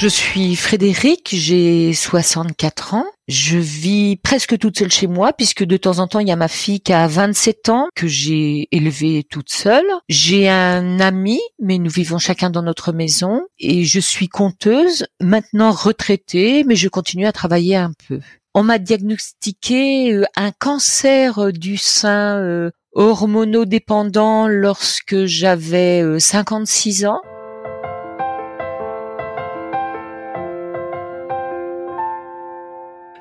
Je suis Frédéric, j'ai 64 ans. Je vis presque toute seule chez moi puisque de temps en temps il y a ma fille qui a 27 ans que j'ai élevée toute seule. J'ai un ami mais nous vivons chacun dans notre maison et je suis conteuse, maintenant retraitée mais je continue à travailler un peu. On m'a diagnostiqué euh, un cancer du sein euh, hormonodépendant lorsque j'avais 56 euh, ans.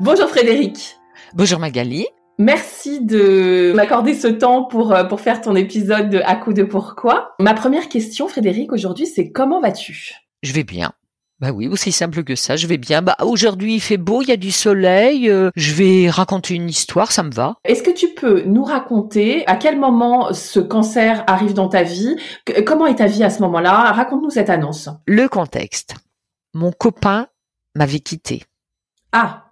Bonjour Frédéric. Bonjour Magali. Merci de m'accorder ce temps pour, euh, pour faire ton épisode de À coup de pourquoi. Ma première question, Frédéric, aujourd'hui, c'est comment vas-tu? Je vais bien. Bah oui, aussi simple que ça, je vais bien. Bah aujourd'hui il fait beau, il y a du soleil, euh, je vais raconter une histoire, ça me va. Est-ce que tu peux nous raconter à quel moment ce cancer arrive dans ta vie? Comment est ta vie à ce moment-là? Raconte-nous cette annonce. Le contexte. Mon copain m'avait quitté. Ah,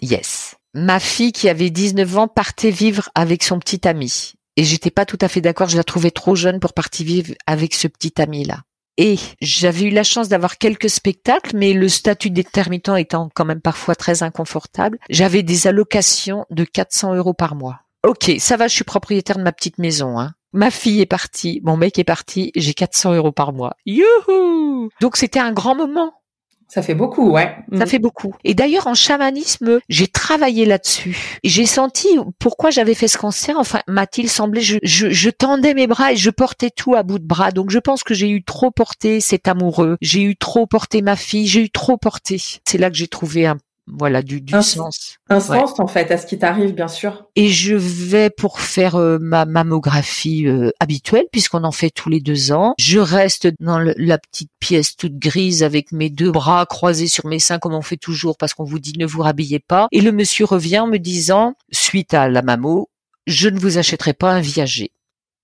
Yes. Ma fille qui avait 19 ans partait vivre avec son petit ami. Et j'étais pas tout à fait d'accord, je la trouvais trop jeune pour partir vivre avec ce petit ami-là. Et j'avais eu la chance d'avoir quelques spectacles, mais le statut d'intermittent étant quand même parfois très inconfortable, j'avais des allocations de 400 euros par mois. Ok, ça va, je suis propriétaire de ma petite maison. Hein. Ma fille est partie, mon mec est parti, j'ai 400 euros par mois. Youhou Donc c'était un grand moment. Ça fait beaucoup, ouais. Ça mm. fait beaucoup. Et d'ailleurs, en chamanisme, j'ai travaillé là-dessus. J'ai senti pourquoi j'avais fait ce cancer. Enfin, m'a-t-il semblé, je, je, je, tendais mes bras et je portais tout à bout de bras. Donc, je pense que j'ai eu trop porté cet amoureux. J'ai eu trop porté ma fille. J'ai eu trop porté. C'est là que j'ai trouvé un voilà du, du sens. Un sens en fait à ce qui t'arrive bien sûr. Et je vais pour faire euh, ma mammographie euh, habituelle puisqu'on en fait tous les deux ans. Je reste dans la petite pièce toute grise avec mes deux bras croisés sur mes seins comme on fait toujours parce qu'on vous dit ne vous rhabillez pas. Et le monsieur revient en me disant suite à la mammo, je ne vous achèterai pas un viager.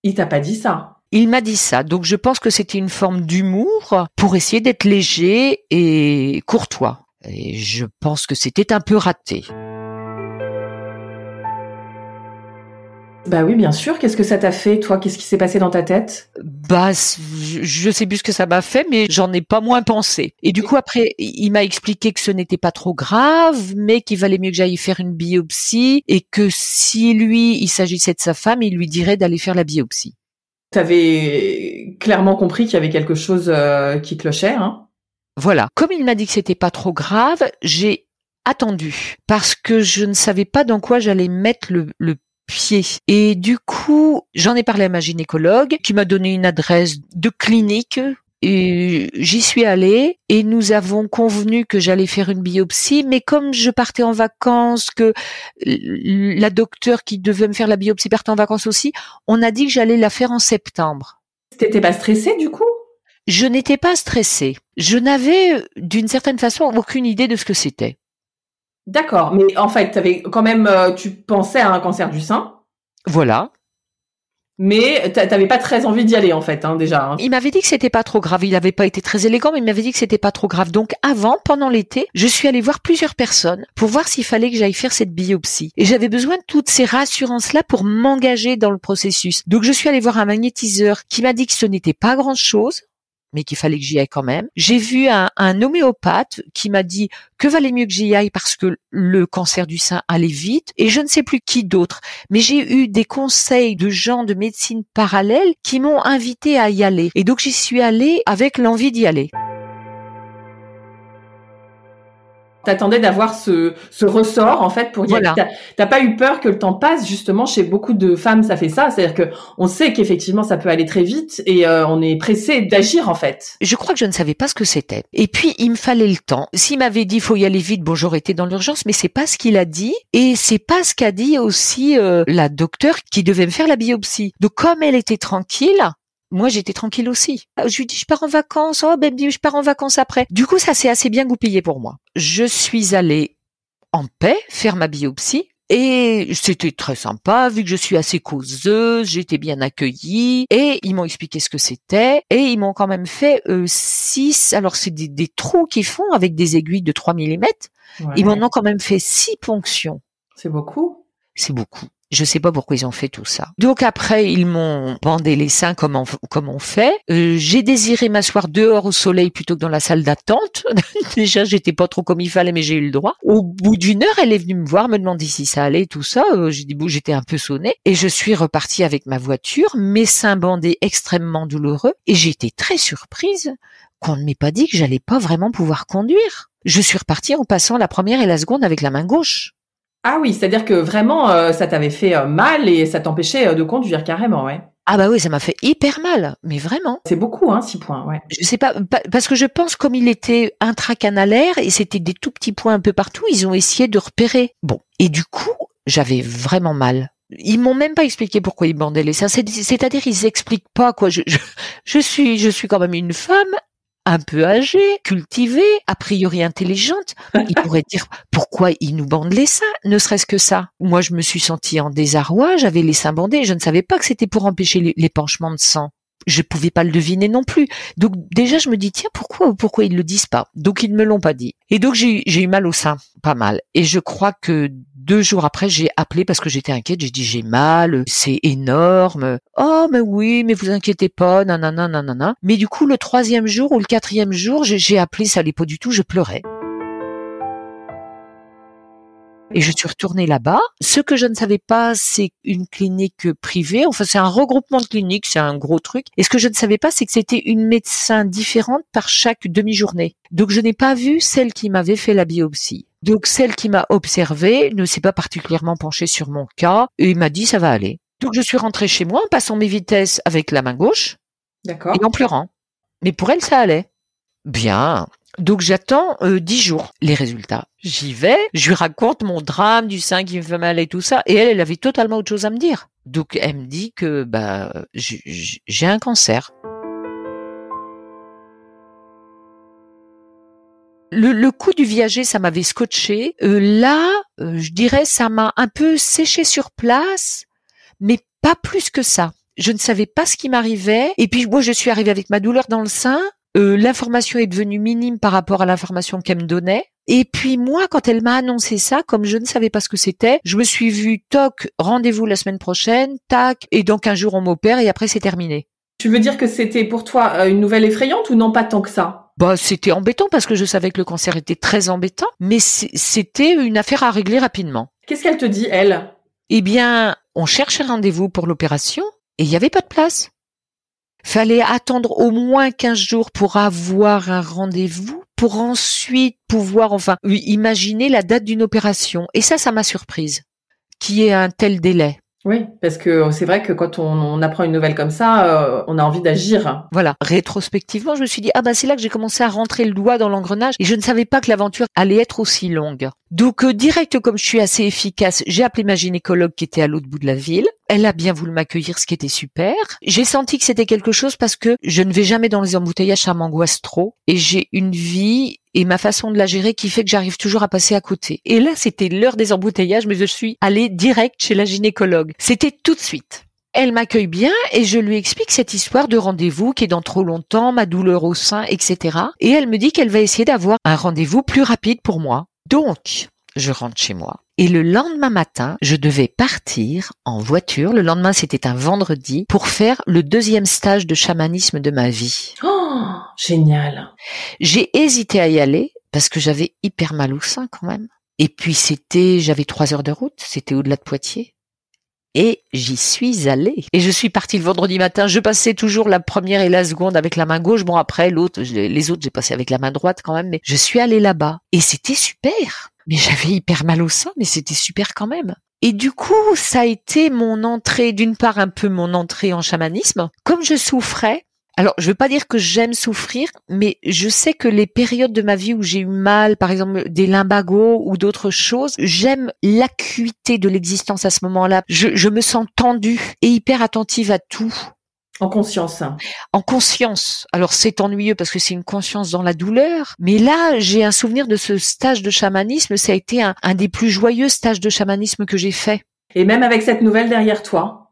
Il t'a pas dit ça. Il m'a dit ça, donc je pense que c'était une forme d'humour pour essayer d'être léger et courtois. Et je pense que c'était un peu raté. Bah oui, bien sûr. Qu'est-ce que ça t'a fait, toi? Qu'est-ce qui s'est passé dans ta tête? Bah, je sais plus ce que ça m'a fait, mais j'en ai pas moins pensé. Et du coup, après, il m'a expliqué que ce n'était pas trop grave, mais qu'il valait mieux que j'aille faire une biopsie et que si lui, il s'agissait de sa femme, il lui dirait d'aller faire la biopsie. T'avais clairement compris qu'il y avait quelque chose euh, qui clochait, hein? Voilà. Comme il m'a dit que c'était pas trop grave, j'ai attendu parce que je ne savais pas dans quoi j'allais mettre le, pied. Et du coup, j'en ai parlé à ma gynécologue qui m'a donné une adresse de clinique et j'y suis allée et nous avons convenu que j'allais faire une biopsie, mais comme je partais en vacances, que la docteure qui devait me faire la biopsie partait en vacances aussi, on a dit que j'allais la faire en septembre. T'étais pas stressée du coup? Je n'étais pas stressée. Je n'avais, d'une certaine façon, aucune idée de ce que c'était. D'accord, mais en fait, avais quand même, euh, tu pensais à un cancer du sein. Voilà. Mais t'avais pas très envie d'y aller en fait, hein, déjà. Hein. Il m'avait dit que c'était pas trop grave. Il n'avait pas été très élégant, mais il m'avait dit que c'était pas trop grave. Donc avant, pendant l'été, je suis allée voir plusieurs personnes pour voir s'il fallait que j'aille faire cette biopsie. Et j'avais besoin de toutes ces rassurances-là pour m'engager dans le processus. Donc je suis allée voir un magnétiseur qui m'a dit que ce n'était pas grand-chose mais qu'il fallait que j'y aille quand même. J'ai vu un, un homéopathe qui m'a dit que valait mieux que j'y aille parce que le cancer du sein allait vite? Et je ne sais plus qui d'autre. Mais j'ai eu des conseils de gens de médecine parallèle qui m'ont invité à y aller. Et donc j'y suis allée avec l'envie d'y aller. T'attendais d'avoir ce, ce ressort en fait pour dire t'as pas eu peur que le temps passe justement chez beaucoup de femmes ça fait ça. C'est-à-dire que on sait qu'effectivement ça peut aller très vite et euh, on est pressé d'agir en fait. Je crois que je ne savais pas ce que c'était. Et puis il me fallait le temps. S'il m'avait dit faut y aller vite bon j'aurais été dans l'urgence mais c'est pas ce qu'il a dit et c'est pas ce qu'a dit aussi euh, la docteure qui devait me faire la biopsie. Donc comme elle était tranquille Moi, j'étais tranquille aussi. Je lui dis, je pars en vacances. Oh, ben, je pars en vacances après. Du coup, ça s'est assez bien goupillé pour moi. Je suis allée en paix faire ma biopsie. Et c'était très sympa, vu que je suis assez causeuse, j'étais bien accueillie, et ils m'ont expliqué ce que c'était, et ils m'ont quand même fait euh, six, alors c'est des, trous qu'ils font avec des aiguilles de 3 mm, ils m'en ont quand même fait six ponctions. C'est beaucoup C'est beaucoup. Je sais pas pourquoi ils ont fait tout ça. Donc après, ils m'ont bandé les seins comme on, fait. Euh, j'ai désiré m'asseoir dehors au soleil plutôt que dans la salle d'attente. Déjà, j'étais pas trop comme il fallait, mais j'ai eu le droit. Au bout d'une heure, elle est venue me voir, me demander si ça allait, tout ça. Euh, j'ai dit bon, j'étais un peu sonnée et je suis repartie avec ma voiture, mes seins bandés extrêmement douloureux et été très surprise qu'on ne m'ait pas dit que j'allais pas vraiment pouvoir conduire. Je suis repartie en passant la première et la seconde avec la main gauche. Ah oui, c'est-à-dire que vraiment, euh, ça t'avait fait euh, mal et ça t'empêchait euh, de conduire carrément, ouais. Ah bah oui, ça m'a fait hyper mal, mais vraiment. C'est beaucoup, hein, six points, ouais. Je sais pas, parce que je pense comme il était intracanalaire et c'était des tout petits points un peu partout, ils ont essayé de repérer. Bon, et du coup, j'avais vraiment mal. Ils m'ont même pas expliqué pourquoi ils bandaient les seins. C'est-à-dire, ils expliquent pas quoi. Je, je, je, suis, je suis quand même une femme un peu âgée, cultivée, a priori intelligente, il pourrait dire pourquoi il nous bande les seins, ne serait-ce que ça? Moi, je me suis sentie en désarroi, j'avais les seins bandés, je ne savais pas que c'était pour empêcher l'épanchement de sang. Je pouvais pas le deviner non plus. Donc déjà, je me dis tiens pourquoi pourquoi ils le disent pas? Donc ils ne me l'ont pas dit. Et donc j'ai eu mal au sein, pas mal. Et je crois que deux jours après, j'ai appelé parce que j'étais inquiète. J'ai dit j'ai mal, c'est énorme. Oh mais oui, mais vous inquiétez pas, nanana nanana. Mais du coup, le troisième jour ou le quatrième jour, j'ai appelé, ça allait pas du tout, je pleurais. Et je suis retournée là-bas. Ce que je ne savais pas, c'est une clinique privée. Enfin, c'est un regroupement de cliniques, c'est un gros truc. Et ce que je ne savais pas, c'est que c'était une médecin différente par chaque demi-journée. Donc, je n'ai pas vu celle qui m'avait fait la biopsie. Donc celle qui m'a observé ne s'est pas particulièrement penchée sur mon cas et m'a dit ça va aller. Donc je suis rentrée chez moi en passant mes vitesses avec la main gauche et en pleurant. Mais pour elle ça allait. Bien. Donc j'attends euh, jours les résultats. J'y vais, je lui raconte mon drame du sein qui me fait mal et tout ça, et elle, elle avait totalement autre chose à me dire. Donc elle me dit que bah j'ai un cancer. Le, coup du viager, ça m'avait scotché. Euh, là, euh, je dirais, ça m'a un peu séché sur place, mais pas plus que ça. Je ne savais pas ce qui m'arrivait. Et puis moi, je suis arrivée avec ma douleur dans le sein. Euh, l'information est devenue minime par rapport à l'information qu'elle me donnait. Et puis moi, quand elle m'a annoncé ça, comme je ne savais pas ce que c'était, je me suis vue, toc, rendez-vous la semaine prochaine, tac, et donc un jour on m'opère et après c'est terminé. Tu veux dire que c'était pour toi une nouvelle effrayante ou non pas tant que ça? Bah, c'était embêtant parce que je savais que le cancer était très embêtant, mais c'était une affaire à régler rapidement. Qu'est-ce qu'elle te dit, elle? Eh bien, on cherche un rendez-vous pour l'opération et il n'y avait pas de place. Fallait attendre au moins 15 jours pour avoir un rendez-vous, pour ensuite pouvoir, enfin, imaginer la date d'une opération. Et ça, ça m'a surprise. Qui est un tel délai. Oui, parce que c'est vrai que quand on, apprend une nouvelle comme ça, euh, on a envie d'agir. Voilà. Rétrospectivement, je me suis dit ah bah c'est là que j'ai commencé à rentrer le doigt dans l'engrenage et je ne savais pas que l'aventure allait être aussi longue. Donc euh, direct comme je suis assez efficace, j'ai appelé ma gynécologue qui était à l'autre bout de la ville. Elle a bien voulu m'accueillir, ce qui était super. J'ai senti que c'était quelque chose parce que je ne vais jamais dans les embouteillages, ça m'angoisse trop. Et j'ai une vie et ma façon de la gérer qui fait que j'arrive toujours à passer à côté. Et là, c'était l'heure des embouteillages, mais je suis allée direct chez la gynécologue. C'était tout de suite. Elle m'accueille bien et je lui explique cette histoire de rendez-vous qui est dans trop longtemps, ma douleur au sein, etc. Et elle me dit qu'elle va essayer d'avoir un rendez-vous plus rapide pour moi. Donc, je rentre chez moi. Et le lendemain matin, je devais partir en voiture. Le lendemain, c'était un vendredi pour faire le deuxième stage de chamanisme de ma vie. Oh, génial. J'ai hésité à y aller parce que j'avais hyper mal au sein quand même. Et puis c'était, j'avais trois heures de route, c'était au-delà de Poitiers. Et j'y suis allée. Et je suis partie le vendredi matin. Je passais toujours la première et la seconde avec la main gauche. Bon, après, l'autre, les autres, j'ai passé avec la main droite quand même. Mais je suis allée là-bas. Et c'était super. Mais j'avais hyper mal au sein, mais c'était super quand même. Et du coup, ça a été mon entrée, d'une part un peu mon entrée en chamanisme. Comme je souffrais, alors je veux pas dire que j'aime souffrir, mais je sais que les périodes de ma vie où j'ai eu mal, par exemple des limbagos ou d'autres choses, j'aime l'acuité de l'existence à ce moment-là. Je, je me sens tendue et hyper attentive à tout. En conscience. En conscience. Alors c'est ennuyeux parce que c'est une conscience dans la douleur, mais là j'ai un souvenir de ce stage de chamanisme. Ça a été un, un des plus joyeux stages de chamanisme que j'ai fait. Et même avec cette nouvelle derrière toi,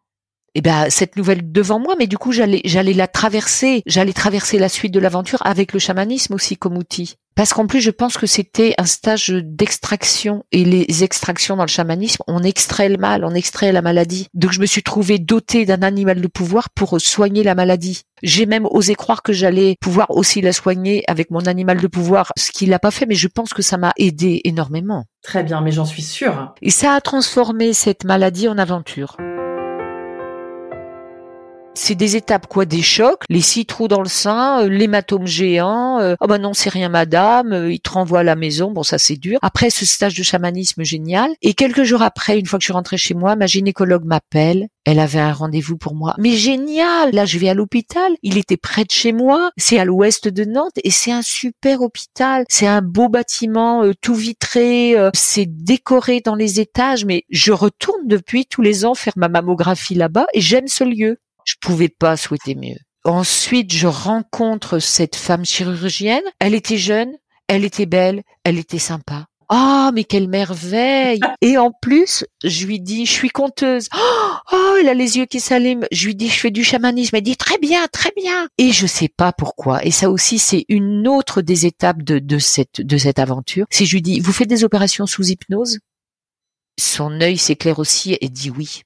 eh ben cette nouvelle devant moi, mais du coup j'allais j'allais la traverser, j'allais traverser la suite de l'aventure avec le chamanisme aussi comme outil. Parce qu'en plus je pense que c'était un stage d'extraction et les extractions dans le chamanisme, on extrait le mal, on extrait la maladie. Donc je me suis trouvée dotée d'un animal de pouvoir pour soigner la maladie. J'ai même osé croire que j'allais pouvoir aussi la soigner avec mon animal de pouvoir, ce qu'il n'a pas fait, mais je pense que ça m'a aidé énormément. Très bien, mais j'en suis sûre. Et ça a transformé cette maladie en aventure c'est des étapes quoi, des chocs, les six trous dans le sein, euh, l'hématome géant. Euh, oh ben non, c'est rien, madame. Euh, il te renvoie à la maison. Bon, ça c'est dur. Après ce stage de chamanisme génial, et quelques jours après, une fois que je suis rentrée chez moi, ma gynécologue m'appelle. Elle avait un rendez-vous pour moi. Mais génial Là, je vais à l'hôpital. Il était près de chez moi. C'est à l'ouest de Nantes et c'est un super hôpital. C'est un beau bâtiment, tout vitré. c'est décoré dans les étages. Mais je retourne depuis tous les ans faire ma mammographie là-bas et j'aime ce lieu. Je pouvais pas souhaiter mieux. Ensuite, je rencontre cette femme chirurgienne. Elle était jeune, elle était belle, elle était sympa. Ah, mais quelle merveille Et en plus, je lui dis, je suis conteuse. Oh, elle a les yeux qui s'allument. Je lui dis, je fais du chamanisme. Elle dit, très bien, très bien. Et je sais pas pourquoi. Et ça aussi, c'est une autre des étapes de, de cette de cette aventure. Si je lui dis, vous faites des opérations sous hypnose? Son œil s'éclaire aussi et dit oui.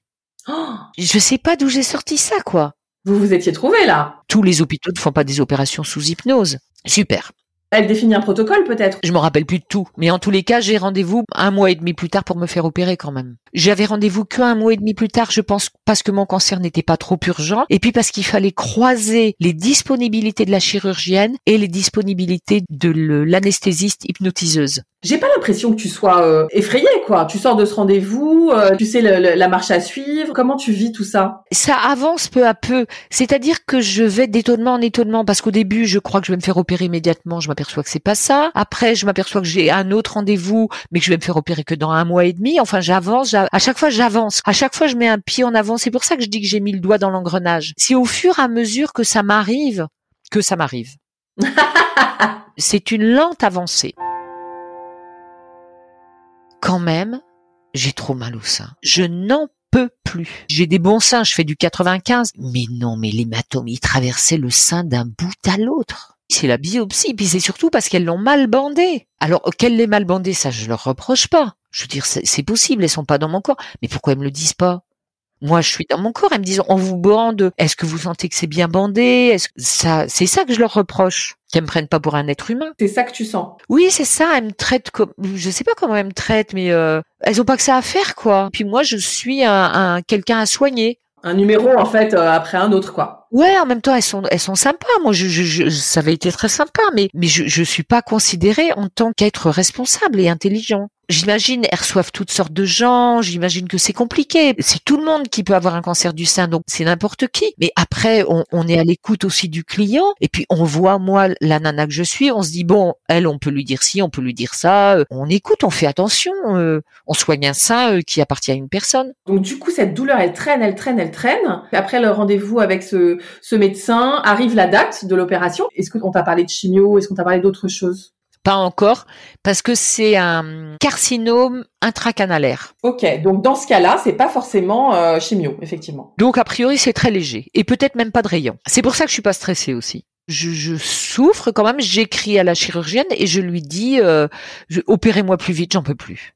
Oh je sais pas d'où j'ai sorti ça, quoi. Vous vous étiez trouvé là. Tous les hôpitaux ne font pas des opérations sous hypnose. Super. Elle définit un protocole peut-être. Je me rappelle plus de tout, mais en tous les cas, j'ai rendez-vous un mois et demi plus tard pour me faire opérer quand même. J'avais rendez-vous qu'un mois et demi plus tard, je pense, parce que mon cancer n'était pas trop urgent, et puis parce qu'il fallait croiser les disponibilités de la chirurgienne et les disponibilités de l'anesthésiste hypnotiseuse. J'ai pas l'impression que tu sois euh, effrayée, quoi. Tu sors de ce rendez-vous, euh, tu sais la marche à suivre. Comment tu vis tout ça? Ça avance peu à peu. C'est-à-dire que je vais d'étonnement en étonnement parce qu'au début, je crois que je vais me faire opérer immédiatement. Je m'aperçois que c'est pas ça. Après, je m'aperçois que j'ai un autre rendez-vous, mais que je vais me faire opérer que dans un mois et demi. Enfin, j'avance. À chaque fois, j'avance. À chaque fois, je mets un pied en avant. C'est pour ça que je dis que j'ai mis le doigt dans l'engrenage. C'est au fur et à mesure que ça m'arrive que ça m'arrive. c'est une lente avancée quand même, j'ai trop mal au sein. Je n'en peux plus. J'ai des bons seins, je fais du 95. Mais non, mais l'hématome, il traversait le sein d'un bout à l'autre. C'est la biopsie, puis c'est surtout parce qu'elles l'ont mal bandé. Alors qu'elles l'aient mal bandé, ça je leur reproche pas. Je veux dire, c'est possible, elles sont pas dans mon corps. Mais pourquoi elles me le disent pas? Moi, je suis dans mon corps. Elles me disent, on vous bande. Est-ce que vous sentez que c'est bien bandé? Est-ce que ça, c'est ça que je leur reproche. Qu'elles me prennent pas pour un être humain. C'est ça que tu sens. Oui, c'est ça. Elles me traitent comme, je sais pas comment elles me traitent, mais euh, elles ont pas que ça à faire, quoi. Puis moi, je suis un, un quelqu'un à soigner. Un numéro en fait euh, après un autre, quoi. Ouais, en même temps, elles sont, elles sont sympas. Moi, je, je, je ça avait été très sympa, mais, mais je, je suis pas considérée en tant qu'être responsable et intelligent. J'imagine, elles reçoivent toutes sortes de gens. J'imagine que c'est compliqué. C'est tout le monde qui peut avoir un cancer du sein, donc c'est n'importe qui. Mais après, on, on est à l'écoute aussi du client. Et puis, on voit, moi, la nana que je suis, on se dit, bon, elle, on peut lui dire ci, on peut lui dire ça. Euh, on écoute, on fait attention. Euh, on soigne un sein euh, qui appartient à une personne. Donc, du coup, cette douleur, elle traîne, elle traîne, elle traîne. Après le rendez-vous avec ce, ce médecin, arrive la date de l'opération. Est-ce qu'on t'a parlé de chimio? Est-ce qu'on t'a parlé d'autre chose? Pas encore, parce que c'est un carcinome intracanalaire. Ok, donc dans ce cas-là, c'est pas forcément euh, chimio, effectivement. Donc a priori, c'est très léger et peut-être même pas de rayon. C'est pour ça que je suis pas stressée aussi. Je, souffre quand même. J'écris à la chirurgienne et je lui dis euh, opérez-moi plus vite, j'en peux plus.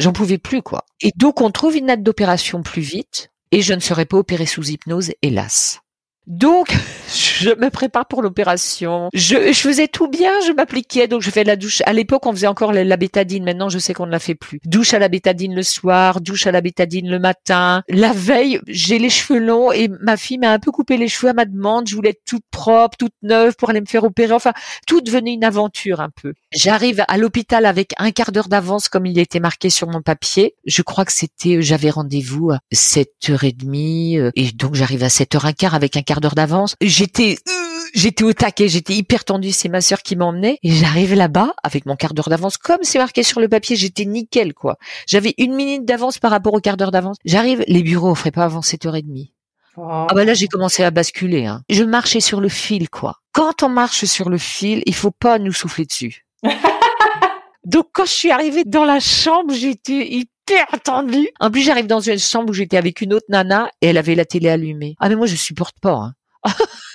J'en pouvais plus quoi. Et donc on trouve une date d'opération plus vite et je ne serai pas opérée sous hypnose, hélas. Donc, je me prépare pour l'opération. Je, je, faisais tout bien, je m'appliquais, donc je fais la douche. À l'époque, on faisait encore la, bétadine. Maintenant, je sais qu'on ne la fait plus. Douche à la bétadine le soir, douche à la bétadine le matin. La veille, j'ai les cheveux longs et ma fille m'a un peu coupé les cheveux à ma demande. Je voulais être toute propre, toute neuve pour aller me faire opérer. Enfin, tout devenait une aventure un peu. J'arrive à l'hôpital avec un quart d'heure d'avance comme il était marqué sur mon papier. Je crois que c'était, j'avais rendez-vous à 7h30 euh, et donc j'arrive à 7h15 avec un quart d'heure d'avance. J'étais euh, j'étais au taquet, j'étais hyper tendue, c'est ma sœur qui m'emmenait et j'arrive là-bas avec mon quart d'heure d'avance comme c'est marqué sur le papier, j'étais nickel quoi. J'avais une minute d'avance par rapport au quart d'heure d'avance. J'arrive, les bureaux offraient pas avant 7h30. Ah bah là j'ai commencé à basculer. Hein. Je marchais sur le fil quoi. Quand on marche sur le fil, il faut pas nous souffler dessus. Donc quand je suis arrivée dans la chambre, j'étais hyper tendue. En plus j'arrive dans une chambre où j'étais avec une autre nana et elle avait la télé allumée. Ah mais moi je supporte pas. Hein.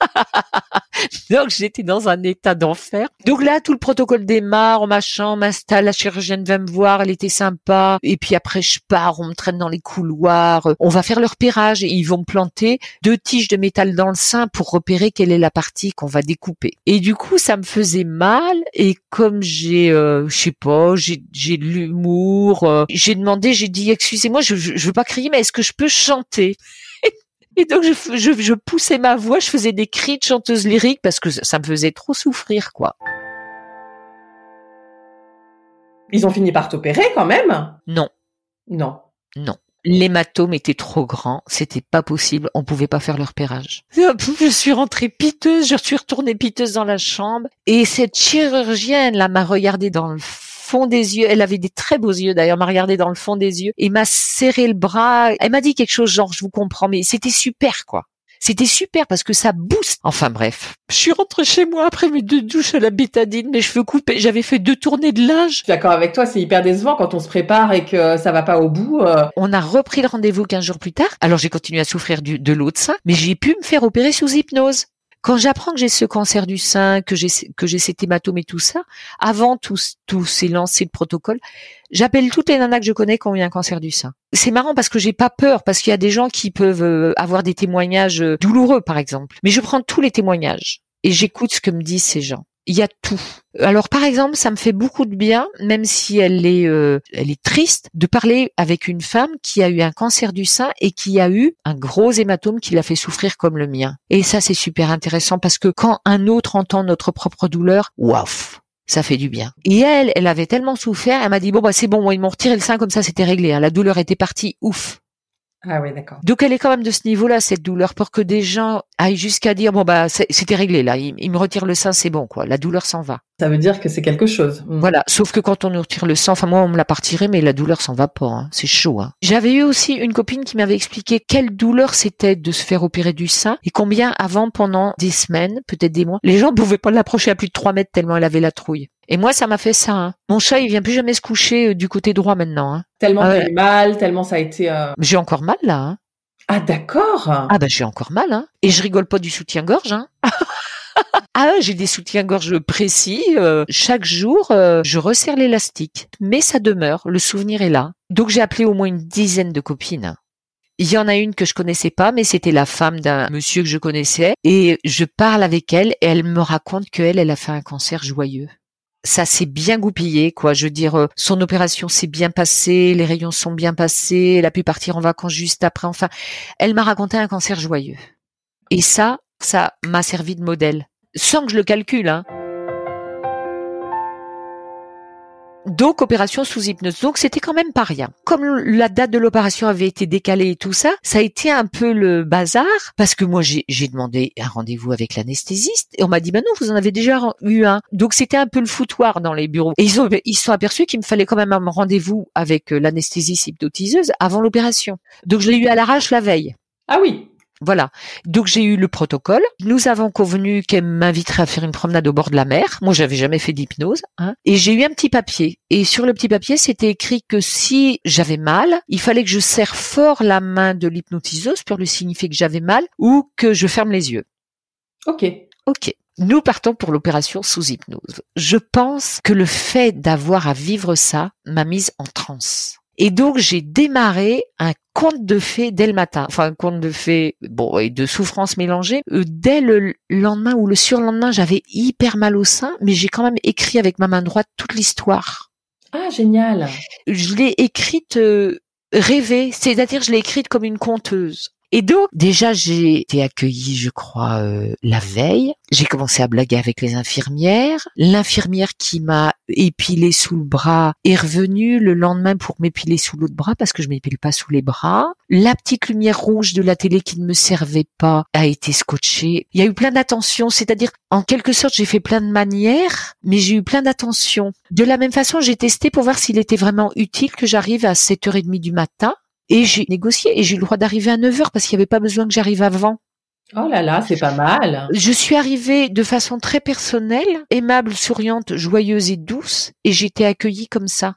Donc j'étais dans un état d'enfer. Donc là, tout le protocole démarre, ma chambre m'installe, la chirurgienne vient me voir, elle était sympa. Et puis après, je pars, on me traîne dans les couloirs, on va faire le repérage et ils vont me planter deux tiges de métal dans le sein pour repérer quelle est la partie qu'on va découper. Et du coup, ça me faisait mal. Et comme j'ai, euh, je sais pas, j'ai, j'ai de l'humour, euh, j'ai demandé, j'ai dit, excusez-moi, je, je, je veux pas crier, mais est-ce que je peux chanter? Et donc je, je, je, poussais ma voix, je faisais des cris de chanteuse lyrique parce que ça me faisait trop souffrir, quoi. Ils ont fini par t'opérer quand même? Non. Non. Non. L'hématome était trop grand, c'était pas possible, on pouvait pas faire le repérage. Je suis rentrée piteuse, je suis retournée piteuse dans la chambre, et cette chirurgienne là m'a regardée dans le fond des yeux. Elle avait des très beaux yeux d'ailleurs, m'a regardé dans le fond des yeux et m'a serré le bras. Elle m'a dit quelque chose genre je vous comprends, mais c'était super quoi. C'était super parce que ça booste. Enfin bref. Je suis rentrée chez moi après mes deux douches à la bétadine, mes cheveux coupés. J'avais fait deux tournées de linge. Je suis d'accord avec toi, c'est hyper décevant quand on se prépare et que ça va pas au bout. Euh. On a repris le rendez-vous 15 jours plus tard. Alors j'ai continué à souffrir du, de l'autre sein, mais j'ai pu me faire opérer sous hypnose. Quand j'apprends que j'ai ce cancer du sein, que j'ai que j'ai cet hématome et tout ça, avant tout, tout s'est lancé le protocole, j'appelle toutes les nanas que je connais qui ont eu un cancer du sein. C'est marrant parce que j'ai pas peur parce qu'il y a des gens qui peuvent euh, avoir des témoignages euh, douloureux par exemple. Mais je prends tous les témoignages et j'écoute ce que me disent ces gens il y a tout. Alors par exemple, ça me fait beaucoup de bien, même si elle est, euh, elle est triste, de parler avec une femme qui a eu un cancer du sein et qui a eu un gros hématome qui l'a fait souffrir comme le mien. Et ça, c'est super intéressant parce que quand un autre entend notre propre douleur, waouh, ça fait du bien. Et elle, elle avait tellement souffert, elle m'a dit bon bah c'est bon, ils m'ont retiré le sein comme ça, c'était réglé. Hein. La douleur était partie, ouf. Ah oui, d'accord. Donc elle est quand même de ce niveau-là cette douleur pour que des gens aillent jusqu'à dire bon bah c'était réglé là, il, me retire le sein, c'est bon quoi, la douleur s'en va. Ça veut dire que c'est quelque chose. Mm. Voilà, sauf que quand on nous retire le sang, enfin moi on me l'a pas retiré mais la douleur s'en va pas, hein. c'est chaud. Hein. J'avais eu aussi une copine qui m'avait expliqué quelle douleur c'était de se faire opérer du sein et combien avant pendant des semaines, peut-être des mois, les gens pouvaient pas l'approcher à plus de 3 mètres tellement elle avait la trouille. Et moi, ça m'a fait ça. Hein. Mon chat, il vient plus jamais se coucher euh, du côté droit maintenant. Hein. Tellement ah, eu mal, tellement ça a été. Euh... J'ai encore mal là. Hein. Ah d'accord. Ah ben j'ai encore mal hein. Et je rigole pas du soutien-gorge hein. ah j'ai des soutiens-gorge précis. Euh, chaque jour, euh, je resserre l'élastique, mais ça demeure. Le souvenir est là. Donc j'ai appelé au moins une dizaine de copines. Il y en a une que je connaissais pas, mais c'était la femme d'un monsieur que je connaissais. Et je parle avec elle et elle me raconte qu'elle, elle a fait un cancer joyeux ça s'est bien goupillé, quoi. Je veux dire, euh, son opération s'est bien passée, les rayons sont bien passés, elle a pu partir en vacances juste après. Enfin, elle m'a raconté un cancer joyeux. Et ça, ça m'a servi de modèle, sans que je le calcule. Hein. Donc opération sous hypnose. Donc c'était quand même pas rien. Comme la date de l'opération avait été décalée et tout ça, ça a été un peu le bazar parce que moi j'ai demandé un rendez-vous avec l'anesthésiste et on m'a dit bah non vous en avez déjà eu un. Donc c'était un peu le foutoir dans les bureaux. Et ils ont ils sont aperçus qu'il me fallait quand même un rendez-vous avec euh, l'anesthésiste hypnotiseuse avant l'opération. Donc je l'ai eu à l'arrache la veille. Ah oui. Voilà. Donc j'ai eu le protocole. Nous avons convenu qu'elle m'inviterait à faire une promenade au bord de la mer. Moi, j'avais jamais fait d'hypnose. Hein. Et j'ai eu un petit papier. Et sur le petit papier, c'était écrit que si j'avais mal, il fallait que je serre fort la main de l'hypnotiseuse pour lui signifier que j'avais mal ou que je ferme les yeux. Ok. Ok. Nous partons pour l'opération sous hypnose. Je pense que le fait d'avoir à vivre ça m'a mise en transe. Et donc j'ai démarré un conte de fées dès le matin, enfin un conte de fées, bon, et de souffrance mélangée. Euh, dès le lendemain ou le surlendemain, j'avais hyper mal au sein, mais j'ai quand même écrit avec ma main droite toute l'histoire. Ah génial. Je l'ai écrite euh, rêvée, c'est-à-dire je l'ai écrite comme une conteuse. Et donc, déjà, j'ai été accueillie, je crois, euh, la veille. J'ai commencé à blaguer avec les infirmières. L'infirmière qui m'a épilé sous le bras est revenue le lendemain pour m'épiler sous l'autre bras parce que je m'épile pas sous les bras. La petite lumière rouge de la télé qui ne me servait pas a été scotchée. Il y a eu plein d'attention, c'est-à-dire, en quelque sorte, j'ai fait plein de manières, mais j'ai eu plein d'attention. De la même façon, j'ai testé pour voir s'il était vraiment utile que j'arrive à 7h30 du matin Et j'ai négocié et j'ai eu le droit d'arriver à 9 heures parce qu'il n'y avait pas besoin que j'arrive avant. Oh là là, c'est pas mal. Je suis arrivée de façon très personnelle, aimable, souriante, joyeuse et douce, et j'ai été accueillie comme ça.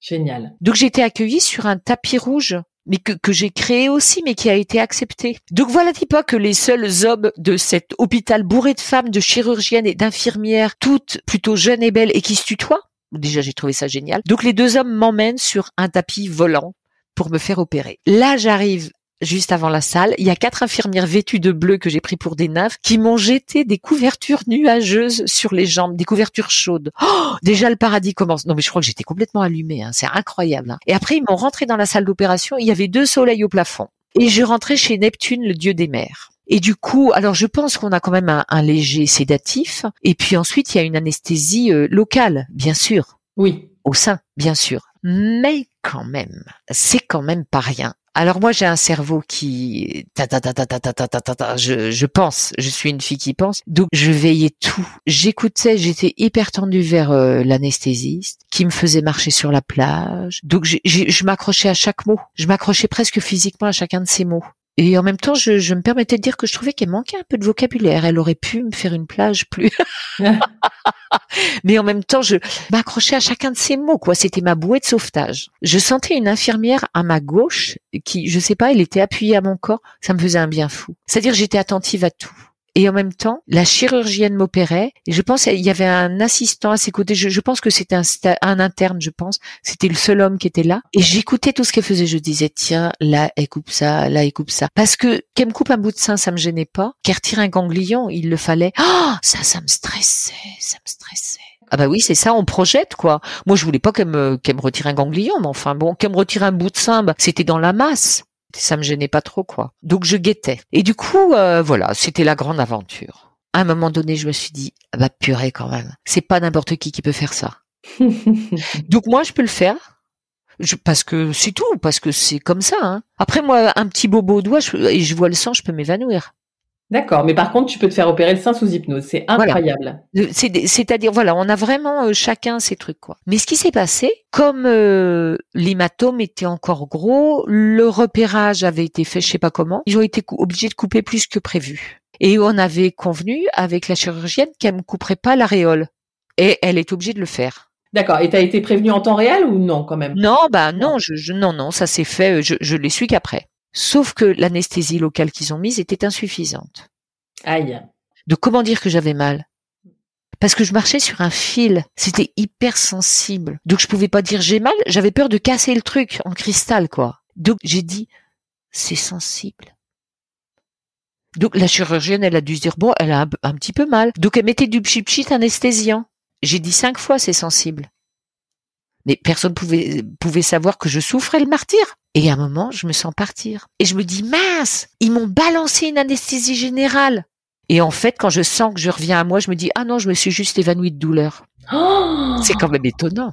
Génial. Donc j'ai été accueillie sur un tapis rouge mais que, que j'ai créé aussi, mais qui a été accepté. Donc voilà pas que les seuls hommes de cet hôpital bourré de femmes, de chirurgiennes et d'infirmières, toutes plutôt jeunes et belles et qui se tutoient. Déjà, j'ai trouvé ça génial. Donc les deux hommes m'emmènent sur un tapis volant pour me faire opérer. Là, j'arrive juste avant la salle, il y a quatre infirmières vêtues de bleu que j'ai pris pour des nymphes qui m'ont jeté des couvertures nuageuses sur les jambes, des couvertures chaudes. Oh, déjà le paradis commence. Non mais je crois que j'étais complètement allumée, hein. c'est incroyable. Hein. Et après ils m'ont rentré dans la salle d'opération, il y avait deux soleils au plafond. Et je rentrais chez Neptune, le dieu des mers. Et du coup, alors je pense qu'on a quand même un, léger sédatif. Et puis ensuite, il y a une anesthésie euh, locale, bien sûr. Oui. Au sein, bien sûr. Mais quand même, c'est quand même pas rien. Alors moi j'ai un cerveau qui ta ta ta ta ta ta ta ta je je pense, je suis une fille qui pense. Donc je veillais tout. J'écoutais, j'étais hyper tendue vers euh, l'anesthésiste qui me faisait marcher sur la plage. Donc je m'accrochais à chaque mot. Je m'accrochais presque physiquement à chacun de ces mots. Et en même temps, je, je me permettais de dire que je trouvais qu'elle manquait un peu de vocabulaire. Elle aurait pu me faire une plage plus. Mais en même temps, je m'accrochais à chacun de ces mots, quoi. C'était ma bouée de sauvetage. Je sentais une infirmière à ma gauche qui, je sais pas, elle était appuyée à mon corps. Ça me faisait un bien fou. C'est-à-dire, j'étais attentive à tout et en même temps, la chirurgienne m'opérait. Je pense qu'il y avait un assistant à ses côtés. Je, pense que c'était un, un, interne, je pense. C'était le seul homme qui était là. Et j'écoutais tout ce qu'elle faisait. Je disais, tiens, là, elle coupe ça, là, elle coupe ça. Parce que qu'elle me coupe un bout de sein, ça me gênait pas. Qu'elle retire un ganglion, il le fallait. Ah, ça, ça me stressait, ça me stressait. Ah bah oui, c'est ça, on projette quoi. Moi, je voulais pas qu'elle me, qu'elle me retire un ganglion, mais enfin bon, qu'elle me retire un bout de sein, bah, c'était dans la masse ça me gênait pas trop quoi. Donc je guettais. Et du coup, euh, voilà, c'était la grande aventure. À un moment donné, je me suis dit, ah bah purée quand même, c'est pas n'importe qui qui peut faire ça. Donc moi, je peux le faire. Je, parce que c'est tout, parce que c'est comme ça. Hein. Après moi, un petit bobo au doigt et je vois le sang, je peux m'évanouir. D'accord, mais par contre, tu peux te faire opérer le sein sous hypnose. C'est incroyable. C'est-à-dire, voilà, on a vraiment euh, chacun ses trucs, quoi. Mais ce qui s'est passé, comme euh, l'hématome était encore gros, le repérage avait été fait, je sais pas comment, ils ont été obligés de couper plus que prévu. Et on avait convenu avec la chirurgienne qu'elle me couperait pas l'aréole. Et elle est obligée de le faire. D'accord. Et tu as été prévenue en temps réel ou non, quand même? Non, bah non, je, non, non, ça s'est fait. Euh, je, je l'ai su qu'après. Sauf que l'anesthésie locale qu'ils ont mise était insuffisante. Aïe. De comment dire que j'avais mal? Parce que je marchais sur un fil, c'était hyper sensible. Donc je pouvais pas dire j'ai mal, j'avais peur de casser le truc en cristal quoi. Donc j'ai dit c'est sensible. Donc la chirurgienne, elle a dû se dire bon, elle a un, petit peu mal. Donc elle mettait du pchit anesthésiant. J'ai dit cinq fois c'est sensible. Mais personne pouvait pouvait savoir que je souffrais le martyr. Et à un moment, je me sens partir. Et je me dis, mince, ils m'ont balancé une anesthésie générale. Et en fait, quand je sens que je reviens à moi, je me dis, ah non, je me suis juste évanouie de douleur. Oh c'est quand même étonnant.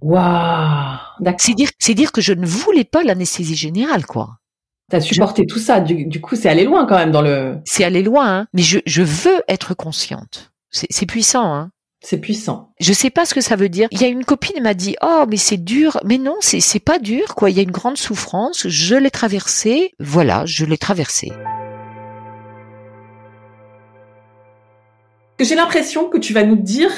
Waouh C'est dire, c'est dire que je ne voulais pas l'anesthésie générale, quoi. T'as supporté tout ça. Du, coup, c'est aller loin quand même dans le. C'est aller loin, hein. Mais je, je veux être consciente. C'est puissant, hein. C'est puissant. Je sais pas ce que ça veut dire. Il y a une copine qui m'a dit "Oh, mais c'est dur." Mais non, c'est c'est pas dur quoi, il y a une grande souffrance, je l'ai traversée. Voilà, je l'ai traversée. J'ai l'impression que tu vas nous dire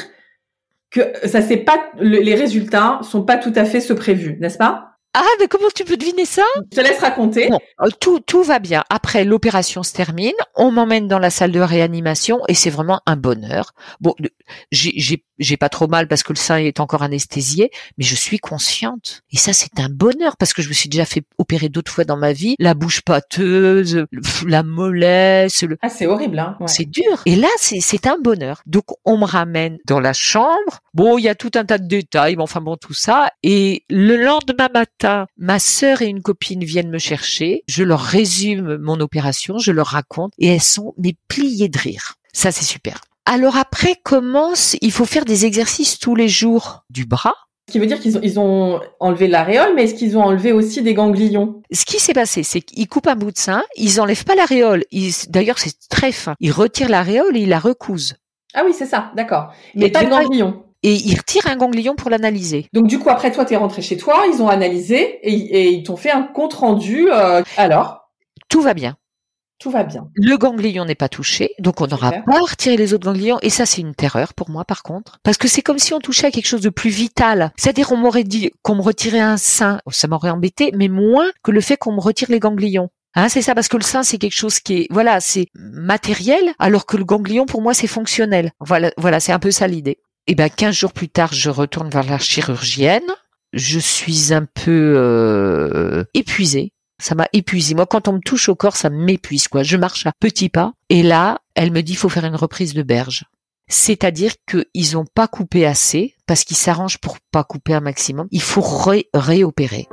que ça c'est pas les résultats sont pas tout à fait ce prévu, n'est-ce pas? Ah, mais comment tu peux deviner ça? Je te laisse raconter. Euh, tout, tout va bien. Après, l'opération se termine. On m'emmène dans la salle de réanimation et c'est vraiment un bonheur. Bon, j'ai pas trop mal parce que le sein est encore anesthésié, mais je suis consciente. Et ça, c'est un bonheur parce que je me suis déjà fait opérer d'autres fois dans ma vie. La bouche pâteuse, la mollesse. Ah, c'est horrible, hein C'est dur. Et là, c'est un bonheur. Donc, on me ramène dans la chambre. Bon, il y a tout un tas de détails, mais enfin bon, tout ça. Et le lendemain matin, ma sœur et une copine viennent me chercher. Je leur résume mon opération, je leur raconte, et elles sont mais pliées de rire. Ça, c'est super. Alors après commence, il faut faire des exercices tous les jours du bras? Ce qui veut dire qu'ils ont, ils ont enlevé l'aréole, mais est-ce qu'ils ont enlevé aussi des ganglions? Ce qui s'est passé, c'est qu'ils coupent un bout de sein, ils enlèvent pas l'aréole. D'ailleurs, c'est très fin. Ils retirent l'aréole et ils la recousent. Ah oui, c'est ça, d'accord. Mais pas de ganglions. et ils retirent un ganglion pour l'analyser. Donc du coup, après toi, tu es rentré chez toi, ils ont analysé et, ils t'ont fait un compte rendu. Euh, alors? Tout va bien. Tout va bien. Le ganglion n'est pas touché, donc on n'aura pas retiré les autres ganglions. Et ça, c'est une terreur pour moi, par contre, parce que c'est comme si on touchait à quelque chose de plus vital. C'est-à-dire, on m'aurait dit qu'on me retirait un sein, ça m'aurait embêté, mais moins que le fait qu'on me retire les ganglions. Hein, c'est ça, parce que le sein, c'est quelque chose qui est, voilà, c'est matériel, alors que le ganglion, pour moi, c'est fonctionnel. Voilà, voilà, c'est un peu ça l'idée. Et ben, 15 jours plus tard, je retourne vers la chirurgienne. Je suis un peu euh, épuisée. Ça m'a épuisée. Moi, quand on me touche au corps, ça m'épuise, quoi. Je marche à petits pas. Et là, elle me dit, faut faire une reprise de berge. C'est-à-dire qu'ils n'ont pas coupé assez, parce qu'ils s'arrangent pour pas couper un maximum. Il faut réopérer.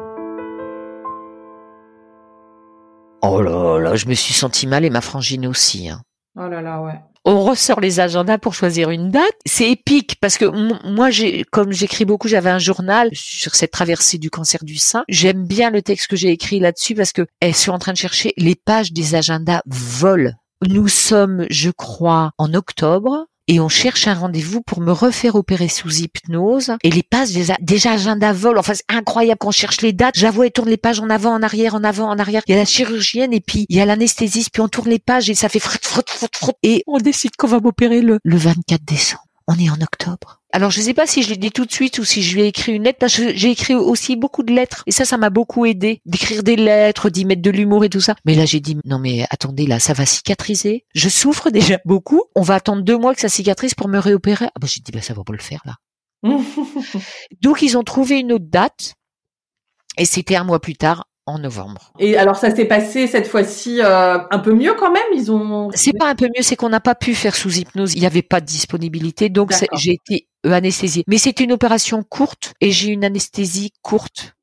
Oh là là, je me suis senti mal et ma frangine aussi. Hein. Oh là là, ouais. On ressort les agendas pour choisir une date. C'est épique parce que moi, j'ai, comme j'écris beaucoup, j'avais un journal sur cette traversée du cancer du sein. J'aime bien le texte que j'ai écrit là-dessus parce que elles sont en train de chercher les pages des agendas volent. Nous sommes, je crois, en octobre et on cherche un rendez-vous pour me refaire opérer sous hypnose. Et les pages déjà, déjà agenda vol. Enfin, c'est incroyable qu'on cherche les dates. J'avoue, elle tourne les pages en avant, en arrière, en avant, en arrière. Il y a la chirurgienne et puis il y a l'anesthésiste, puis on tourne les pages et ça fait frot, frot, frot, frot. Et on décide qu'on va m'opérer le, le 24 décembre. On est en octobre. Alors je ne sais pas si je l'ai dit tout de suite ou si je lui ai écrit une lettre parce que j'ai écrit aussi beaucoup de lettres et ça ça m'a beaucoup aidé d'écrire des lettres, d'y mettre de l'humour et tout ça. Mais là j'ai dit non mais attendez là ça va cicatriser. Je souffre déjà beaucoup. On va attendre deux mois que ça cicatrise pour me réopérer. Ah bah j'ai dit bah ça va pas le faire là. Donc ils ont trouvé une autre date et c'était un mois plus tard en novembre. Et alors ça s'est passé cette fois-ci euh, un peu mieux quand même. Ils ont. C'est pas un peu mieux, c'est qu'on n'a pas pu faire sous hypnose. Il n'y avait pas de disponibilité, donc j'ai été anesthésiée. Mais c'est une opération courte et j'ai une anesthésie courte.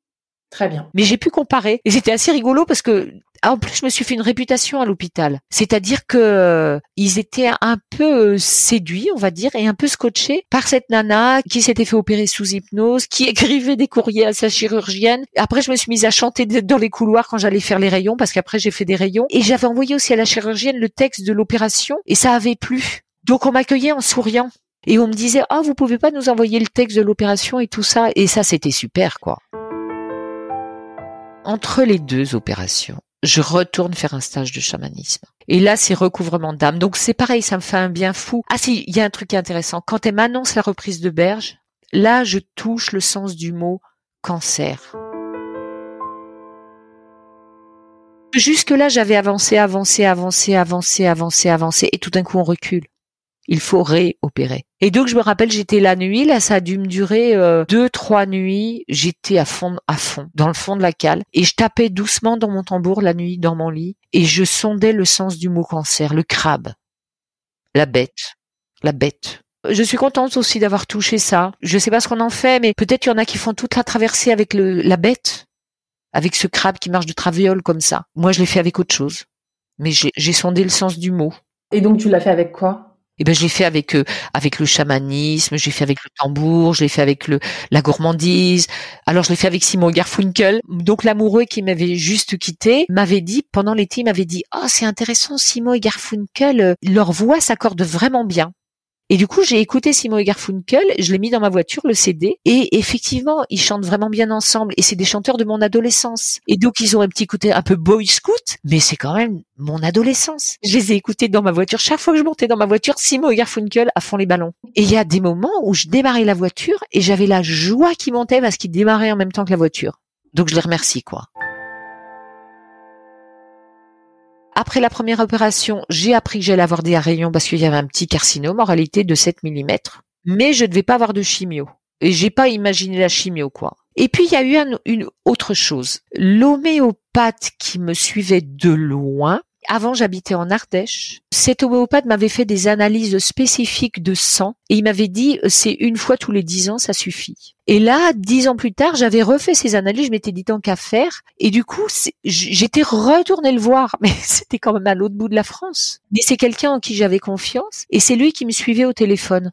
Très bien. Mais j'ai pu comparer et c'était assez rigolo parce que en plus je me suis fait une réputation à l'hôpital. C'est-à-dire que euh, ils étaient un peu euh, séduits, on va dire, et un peu scotchés par cette nana qui s'était fait opérer sous hypnose, qui écrivait des courriers à sa chirurgienne. Après je me suis mise à chanter dans les couloirs quand j'allais faire les rayons parce qu'après j'ai fait des rayons et j'avais envoyé aussi à la chirurgienne le texte de l'opération et ça avait plu. Donc on m'accueillait en souriant. Et on me disait, ah, vous pouvez pas nous envoyer le texte de l'opération et tout ça? Et ça, c'était super, quoi. Entre les deux opérations, je retourne faire un stage de chamanisme. Et là, c'est recouvrement d'âme. Donc c'est pareil, ça me fait un bien fou. Ah si, il y a un truc intéressant. Quand elle m'annonce la reprise de berge, là, je touche le sens du mot cancer. Jusque-là, j'avais avancé, avancé, avancé, avancé, avancé, avancé, et tout d'un coup, on recule il faut réopérer. Et donc je me rappelle, j'étais la nuit, là ça a dû me durer euh, deux, trois nuits. J'étais à fond, à fond, dans le fond de la cale, et je tapais doucement dans mon tambour la nuit dans mon lit, et je sondais le sens du mot cancer, le crabe, la bête, la bête. Je suis contente aussi d'avoir touché ça. Je sais pas ce qu'on en fait, mais peut-être il y en a qui font toute la traversée avec la bête, avec ce crabe qui marche de traviole comme ça. Moi, je l'ai fait avec autre chose, mais j'ai sondé le sens du mot. Et donc tu l'as fait avec quoi? Et eh ben je l'ai fait avec euh, avec le chamanisme, j'ai fait avec le tambour, je l'ai fait avec le la gourmandise. Alors je l'ai fait avec Simon Garfunkel. Donc l'amoureux qui m'avait juste quitté m'avait dit pendant l'été, il m'avait dit "Ah, oh, c'est intéressant Simon et Garfunkel, euh, leur voix s'accorde vraiment bien." Et du coup, j'ai écouté Simon et Garfunkel, je l'ai mis dans ma voiture, le CD, et effectivement, ils chantent vraiment bien ensemble, et c'est des chanteurs de mon adolescence. Et donc, ils ont un petit côté un peu boy scout, mais c'est quand même mon adolescence. Je les ai écoutés dans ma voiture. Chaque fois que je montais dans ma voiture, Simon et Garfunkel à fond les ballons. Et il y a des moments où je démarrais la voiture et j'avais la joie qui montait parce qu'ils démarraient en même temps que la voiture. Donc, je les remercie, quoi. Après la première opération, j'ai appris que j'allais avoir des rayons parce qu'il y avait un petit carcinome en réalité de 7 mm. Mais je ne devais pas avoir de chimio. Et j'ai pas imaginé la chimio, quoi. Et puis il y a eu une autre chose. L'homéopathe qui me suivait de loin avant, j'habitais en Ardèche. Cet homéopathe m'avait fait des analyses spécifiques de sang et il m'avait dit euh, c'est une fois tous les dix ans, ça suffit. Et là, dix ans plus tard, j'avais refait ces analyses, je m'étais dit tant qu'à faire. Et du coup, j'étais retournée le voir, mais c'était quand même à l'autre bout de la France. Mais c'est quelqu'un en qui j'avais confiance et c'est lui qui me suivait au téléphone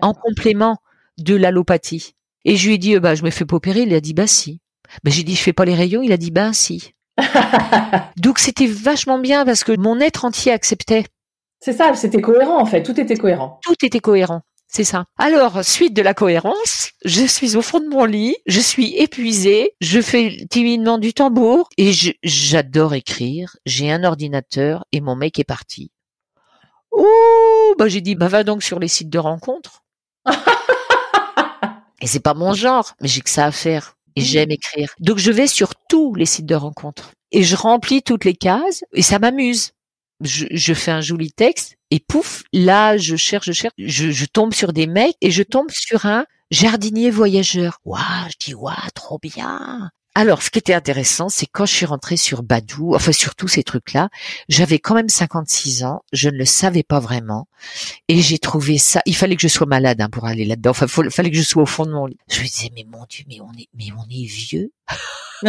en complément de l'allopathie. Et je lui ai dit, euh, bah, je me fais pas opérer. Il a dit, bah si. Ben, j'ai dit, je fais pas les rayons. Il a dit, bah si. Donc c'était vachement bien parce que mon être entier acceptait. C'est ça, c'était cohérent en fait, tout était cohérent. Tout était cohérent. c'est ça. Alors, suite de la cohérence, je suis au fond de mon lit, je suis épuisée, je fais timidement du tambour et j'adore écrire. J'ai un ordinateur et mon mec est parti. Oh, bah j'ai dit, bah va donc sur les sites de rencontres. et c'est pas mon genre, mais j'ai que ça à faire. Et j'aime écrire. Donc je vais sur tous les sites de rencontres. Et je remplis toutes les cases et ça m'amuse. Je, je, fais un joli texte et pouf, là je cherche, je cherche, je, je tombe sur des mecs et je tombe sur un jardinier voyageur. Waouh, je dis waouh, trop bien. Alors, ce qui était intéressant, c'est quand je suis rentrée sur Badou, enfin sur tous ces trucs-là, j'avais quand même 56 ans, je ne le savais pas vraiment, et j'ai trouvé ça. Il fallait que je sois malade hein, pour aller là-dedans. Enfin, il fallait que je sois au fond de mon lit. Je me disais, mais mon Dieu, mais on est, mais on est vieux.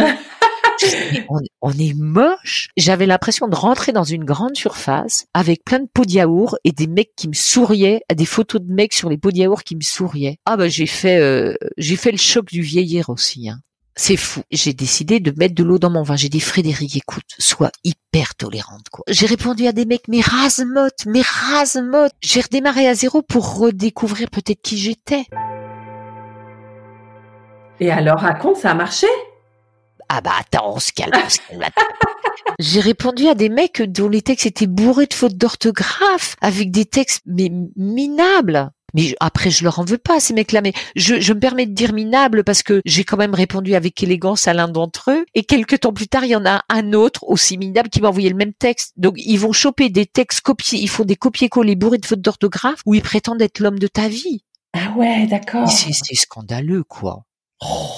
on, on, est moche. J'avais l'impression de rentrer dans une grande surface avec plein de pots de yaourt et des mecs qui me souriaient, des photos de mecs sur les pots de yaourt qui me souriaient. Ah bah j'ai fait, euh, j'ai fait le choc du vieillir aussi. Hein. C'est fou. J'ai décidé de mettre de l'eau dans mon vin. J'ai dit Frédéric, écoute, sois hyper tolérante, quoi. J'ai répondu à des mecs, mais rasemote, mais rasemote. J'ai redémarré à zéro pour redécouvrir peut-être qui j'étais. Et alors, raconte, ça a marché? Ah bah attends, on se calme, on se calme. J'ai répondu à des mecs dont les textes étaient bourrés de fautes d'orthographe, avec des textes mais minables. Mais après, je leur en veux pas, ces mecs-là. Mais je, je me permets de dire minable parce que j'ai quand même répondu avec élégance à l'un d'entre eux. Et quelques temps plus tard, il y en a un autre aussi minable qui m'a envoyé le même texte. Donc, ils vont choper des textes copiés, ils font des copier-coller bourrés de fautes d'orthographe où ils prétendent être l'homme de ta vie. Ah ouais, d'accord. C'est scandaleux, quoi. Oh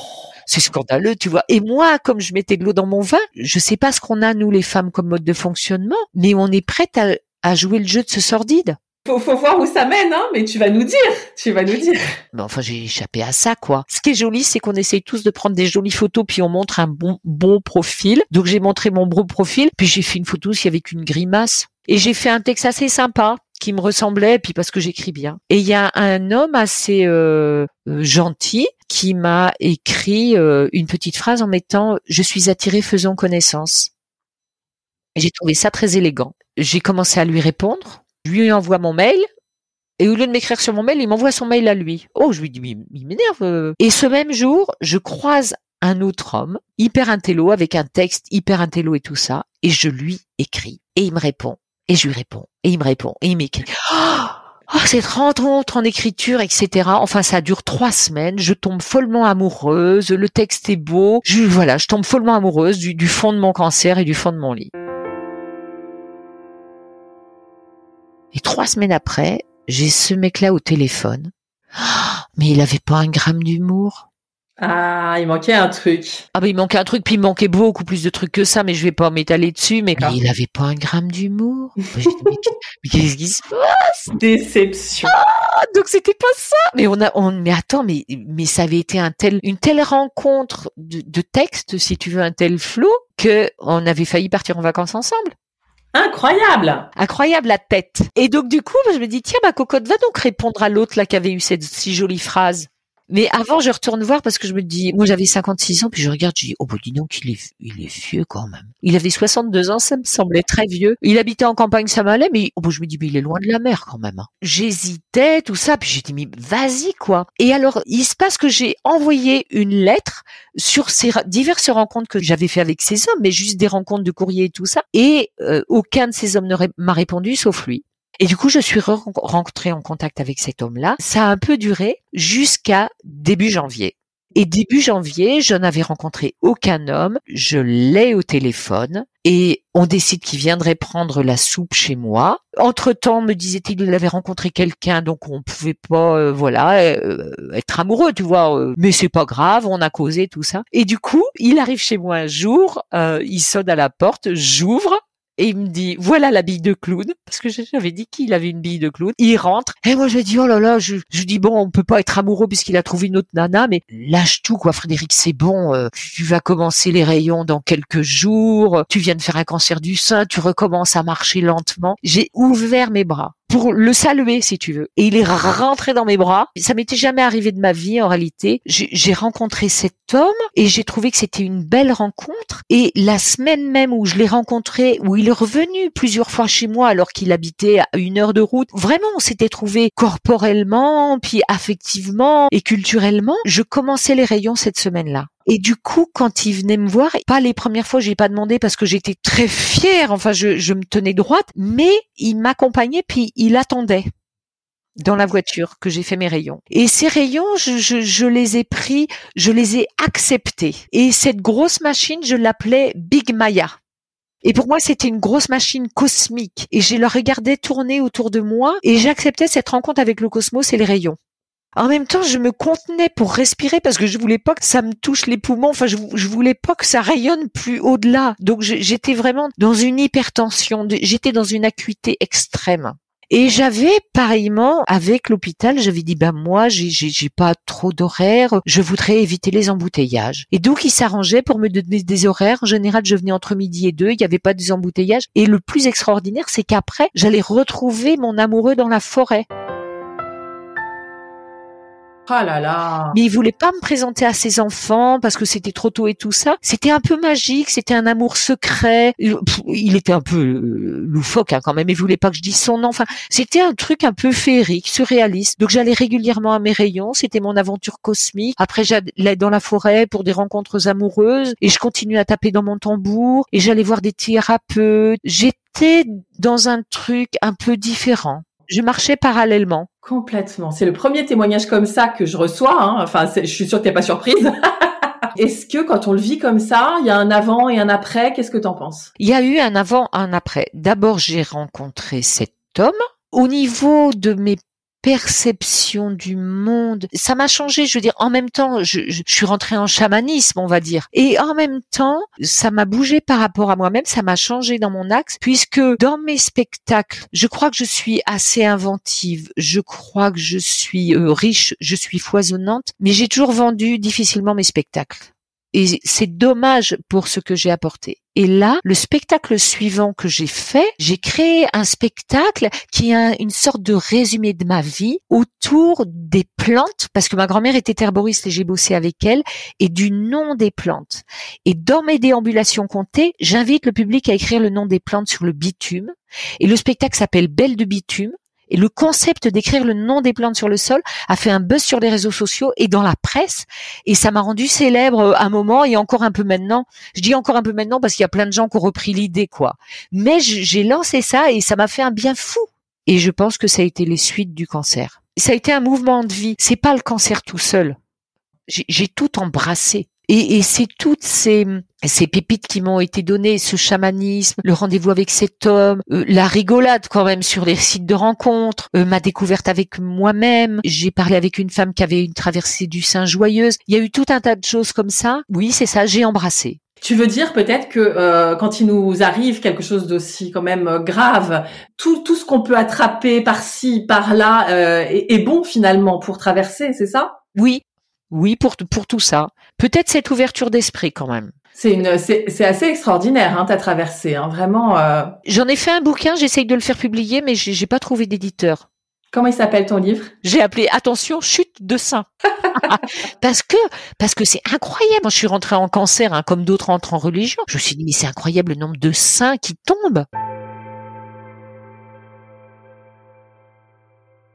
c'est scandaleux, tu vois. Et moi, comme je mettais de l'eau dans mon vin, je sais pas ce qu'on a nous les femmes comme mode de fonctionnement, mais on est prête à, à jouer le jeu de ce sordide. Faut, faut voir où ça mène, hein, mais tu vas nous dire, tu vas nous dire. Mais enfin, j'ai échappé à ça, quoi. Ce qui est joli, c'est qu'on essaye tous de prendre des jolies photos, puis on montre un bon, bon profil. Donc j'ai montré mon beau profil, puis j'ai fait une photo aussi avec une grimace. Et j'ai fait un texte assez sympa qui me ressemblait, puis parce que j'écris bien. Et il y a un homme assez euh, euh gentil qui m'a écrit euh, une petite phrase en mettant "Je suis attiré, faisons connaissance". J'ai trouvé ça très élégant. J'ai commencé à lui répondre je lui envoie mon mail. Et au lieu de m'écrire sur mon mail, il m'envoie son mail à lui. Oh, je lui dis, il m'énerve. Euh. Et ce même jour, je croise un autre homme, hyper intello, avec un texte hyper intello et tout ça, et je lui écris. Et il me répond. Et je lui réponds. Et il me répond. Et il m'écrit. Oh, cette rencontre en écriture, etc. Enfin, ça dure trois semaines. Je tombe follement amoureuse. Le texte est beau. Je, voilà, je tombe follement amoureuse du, du fond de mon cancer et du fond de mon lit. Et trois semaines après, j'ai ce mec-là au téléphone. Mais il avait pas un gramme d'humour. Ah, il manquait un truc. Ah ben il manquait un truc, puis il manquait beaucoup plus de trucs que ça, mais je vais pas m'étaler dessus. Mais, il avait pas un gramme d'humour. mais, qu'est-ce qui se passe? Déception. Ah, donc c'était pas ça. Mais on a, on, mais attends, mais mais ça avait été un tel, une telle rencontre de, de texte, si tu veux, un tel flot, que on avait failli partir en vacances ensemble. Incroyable Incroyable la tête. Et donc du coup, je me dis, tiens, ma cocotte, va donc répondre à l'autre là qui avait eu cette si jolie phrase. Mais avant, je retourne voir parce que je me dis, moi j'avais 56 ans, puis je regarde, je dis, oh bah dis donc, il est, il est vieux quand même. Il avait 62 ans, ça me semblait très vieux. Il habitait en campagne, ça m'allait, mais oh bah, je me dis, mais il est loin de la mer quand même. Hein. J'hésitais, tout ça, puis j'ai dit, mais vas-y quoi. Et alors, il se passe que j'ai envoyé une lettre sur ces diverses rencontres que j'avais fait avec ces hommes, mais juste des rencontres de courrier et tout ça. Et euh, aucun de ces hommes ne m'a répondu, sauf lui. Et du coup, je suis rentrée en contact avec cet homme-là. Ça a un peu duré jusqu'à début janvier. Et début janvier, je n'avais rencontré aucun homme. Je l'ai au téléphone et on décide qu'il viendrait prendre la soupe chez moi. Entre temps, me disait-il, il avait rencontré quelqu'un, donc on pouvait pas, euh, voilà, euh, être amoureux, tu vois. Euh, mais c'est pas grave, on a causé tout ça. Et du coup, il arrive chez moi un jour, il sonne à la porte, j'ouvre et il me dit voilà la bille de clown parce que j'avais dit qu'il avait une bille de clown. Il rentre et moi je dis oh là là, je, je dis bon on peut pas être amoureux puisqu'il a trouvé une autre nana mais lâche tout quoi Frédéric c'est bon, euh, tu vas commencer les rayons dans quelques jours, tu viens de faire un cancer du sein, tu recommences à marcher lentement. J'ai ouvert mes bras pour le saluer, si tu veux. Et il est rentré dans mes bras. Ça m'était jamais arrivé de ma vie, en réalité. J'ai rencontré cet homme et j'ai trouvé que c'était une belle rencontre. Et la semaine même où je l'ai rencontré, où il est revenu plusieurs fois chez moi alors qu'il habitait à une heure de route, vraiment, on s'était trouvé corporellement, puis affectivement et culturellement. Je commençais les rayons cette semaine-là. Et du coup, quand il venait me voir, pas les premières fois, j'ai pas demandé parce que j'étais très fière. Enfin, je, me tenais droite, mais il m'accompagnait puis il attendait dans la voiture que j'ai fait mes rayons. Et ces rayons, je, je, je, les ai pris, je les ai acceptés. Et cette grosse machine, je l'appelais Big Maya. Et pour moi, c'était une grosse machine cosmique. Et je la regardais tourner autour de moi et j'acceptais cette rencontre avec le cosmos et les rayons. En même temps, je me contenais pour respirer parce que je voulais pas que ça me touche les poumons. Enfin, je, voulais pas que ça rayonne plus au-delà. Donc, j'étais vraiment dans une hypertension. J'étais dans une acuité extrême. Et j'avais pareillement avec l'hôpital, j'avais dit ben moi j'ai j'ai pas trop d'horaires, je voudrais éviter les embouteillages. Et donc il s'arrangeait pour me donner des horaires. En général, je venais entre midi et deux, il n'y avait pas des embouteillages. Et le plus extraordinaire, c'est qu'après, j'allais retrouver mon amoureux dans la forêt. Oh. Mais il voulait pas me présenter à ses enfants parce que c'était trop tôt et tout ça. C'était un peu magique, c'était un amour secret. Il était un peu euh, loufoque hein, quand même. Il voulait pas que je dise son nom. Enfin, c'était un truc un peu féerique, surréaliste. Donc j'allais régulièrement à mes rayons. C'était mon aventure cosmique. Après j'allais dans la forêt pour des rencontres amoureuses et je continuais à taper dans mon tambour et j'allais voir des thérapeutes. J'étais dans un truc un peu différent je marchais parallèlement. Complètement. C'est le premier témoignage comme ça que je reçois. Hein. Enfin, je suis sûre que t'es pas surprise. Est-ce que quand on le vit comme ça, il y a un avant et un après? Qu'est-ce que t'en penses? Il y a eu un avant, un après. D'abord, j'ai rencontré cet homme. Au niveau de mes perception du monde. Ça m'a changé, je veux dire, en même temps, je, je, suis rentrée en chamanisme, on va dire. Et en même temps, ça m'a bougé par rapport à moi-même, ça m'a changé dans mon axe, puisque dans mes spectacles, je crois que je suis assez inventive, je crois que je suis euh, riche, je suis foisonnante, mais j'ai toujours vendu difficilement mes spectacles. Et c'est dommage pour ce que j'ai apporté. Et là, le spectacle suivant que j'ai fait, j'ai créé un spectacle qui est une sorte de résumé de ma vie autour des plantes, parce que ma grand-mère était herboriste et j'ai bossé avec elle, et du nom des plantes. Et dans mes déambulations comptées, j'invite le public à écrire le nom des plantes sur le bitume. Et le spectacle s'appelle Belle de bitume. Et le concept d'écrire le nom des plantes sur le sol a fait un buzz sur les réseaux sociaux et dans la presse. Et ça m'a rendu célèbre euh, un moment et encore un peu maintenant. Je dis encore un peu maintenant parce qu'il y a plein de gens qui ont repris l'idée, quoi. Mais j'ai lancé ça et ça m'a fait un bien fou. Et je pense que ça a été les suites du cancer. Ça a été un mouvement de vie. C'est pas le cancer tout seul. J'ai tout embrassé. Et, et c'est toutes ces, ces pépites qui m'ont été données, ce chamanisme, le rendez-vous avec cet homme, euh, la rigolade quand même sur les sites de rencontres, euh, ma découverte avec moi-même. J'ai parlé avec une femme qui avait une traversée du sein joyeuse. Il y a eu tout un tas de choses comme ça. Oui, c'est ça, j'ai embrassé. Tu veux dire peut-être que euh, quand il nous arrive quelque chose d'aussi quand même grave, tout, tout ce qu'on peut attraper par-ci, par-là est, est bon finalement pour traverser, c'est ça? Oui, oui, pour, pour tout ça. Peut-être cette ouverture d'esprit quand même. C'est une, c'est assez extraordinaire, hein, ta traversée, hein, vraiment. Euh... J'en ai fait un bouquin, j'essaye de le faire publier, mais j'ai pas trouvé d'éditeur. Comment il s'appelle ton livre? J'ai appelé attention chute de sein. parce que parce que c'est incroyable. Moi, je suis rentrée en cancer, hein, comme d'autres entrent en religion. Je me suis dit mais c'est incroyable le nombre de seins qui tombent.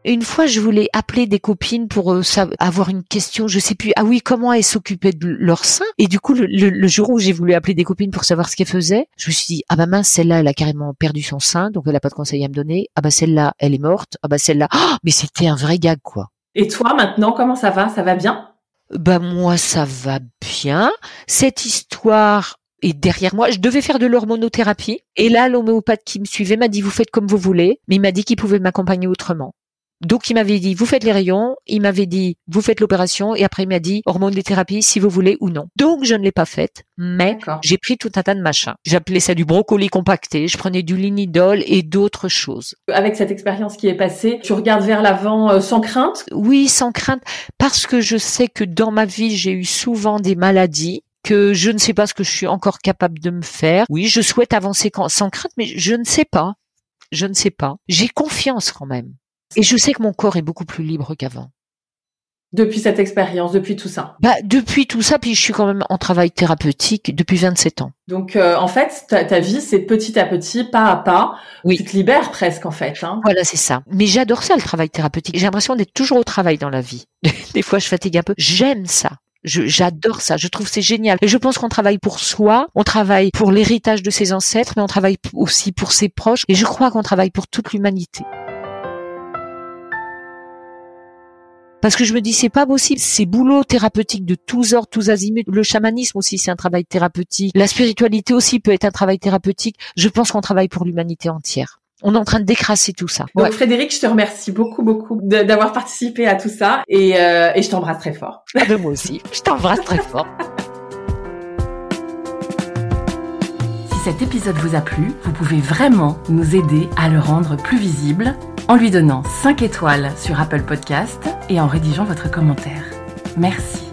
Une fois, je voulais appeler des copines pour euh, avoir une question. Je sais plus. Ah oui, comment elles s'occupaient de leur sein? Et du coup, le, jour où j'ai voulu appeler des copines pour savoir ce qu'elles faisaient, je me suis dit ah bah mince, celle-là, elle a carrément perdu son sein, donc elle a pas de conseil à me donner. Ah bah celle-là, elle est morte. Ah bah celle-là. Oh, mais c'était un vrai gag quoi. Et toi maintenant, comment ça va? Ça va bien? Bah moi, ça va bien. Cette histoire est derrière moi. Je devais faire de l'hormonothérapie. Et là, l'homéopathe qui me suivait m'a dit, vous faites comme vous voulez. Mais il m'a dit qu'il pouvait m'accompagner autrement. Donc il m'avait dit vous faites les rayons, il m'avait dit vous faites l'opération et après il m'a dit hormones de thérapie si vous voulez ou non. Donc je ne l'ai pas faite, mais j'ai pris tout un tas de machins. J'appelais ça du brocoli compacté, je prenais du linidol et d'autres choses. Avec cette expérience qui est passée, tu regardes vers l'avant euh, sans crainte? Oui, sans crainte parce que je sais que dans ma vie, j'ai eu souvent des maladies que je ne sais pas ce que je suis encore capable de me faire. Oui, je souhaite avancer sans crainte, mais je ne sais pas. Je ne sais pas. J'ai confiance quand même. Et je sais que mon corps est beaucoup plus libre qu'avant. Depuis cette expérience, depuis tout ça bah, Depuis tout ça, puis je suis quand même en travail thérapeutique depuis 27 ans. Donc euh, en fait, ta, vie, c'est petit à petit, pas à pas. Oui. Tu te libères presque en fait. Hein. Voilà, c'est ça. Mais j'adore ça, le travail thérapeutique. J'ai l'impression d'être toujours au travail dans la vie. Des fois, je fatigue un peu. J'aime ça. J'adore ça, je trouve c'est génial. Et je pense qu'on travaille pour soi, on travaille pour l'héritage de ses ancêtres, mais on travaille aussi pour ses proches. Et je crois qu'on travaille pour toute l'humanité. Parce que je me dis, c'est pas possible. Ces boulots thérapeutiques de tous ordres, tous azimuts. Le chamanisme aussi, c'est un travail thérapeutique. La spiritualité aussi peut être un travail thérapeutique. Je pense qu'on travaille pour l'humanité entière. On est en train de décrasser tout ça. Donc Frédéric, je te remercie beaucoup, beaucoup d'avoir participé à tout ça et, euh, et je t'embrasse très fort. Ah ben moi aussi, je t'embrasse très fort. Si cet épisode vous a plu, vous pouvez vraiment nous aider à le rendre plus visible en lui donnant 5 étoiles sur Apple Podcast et en rédigeant votre commentaire. Merci.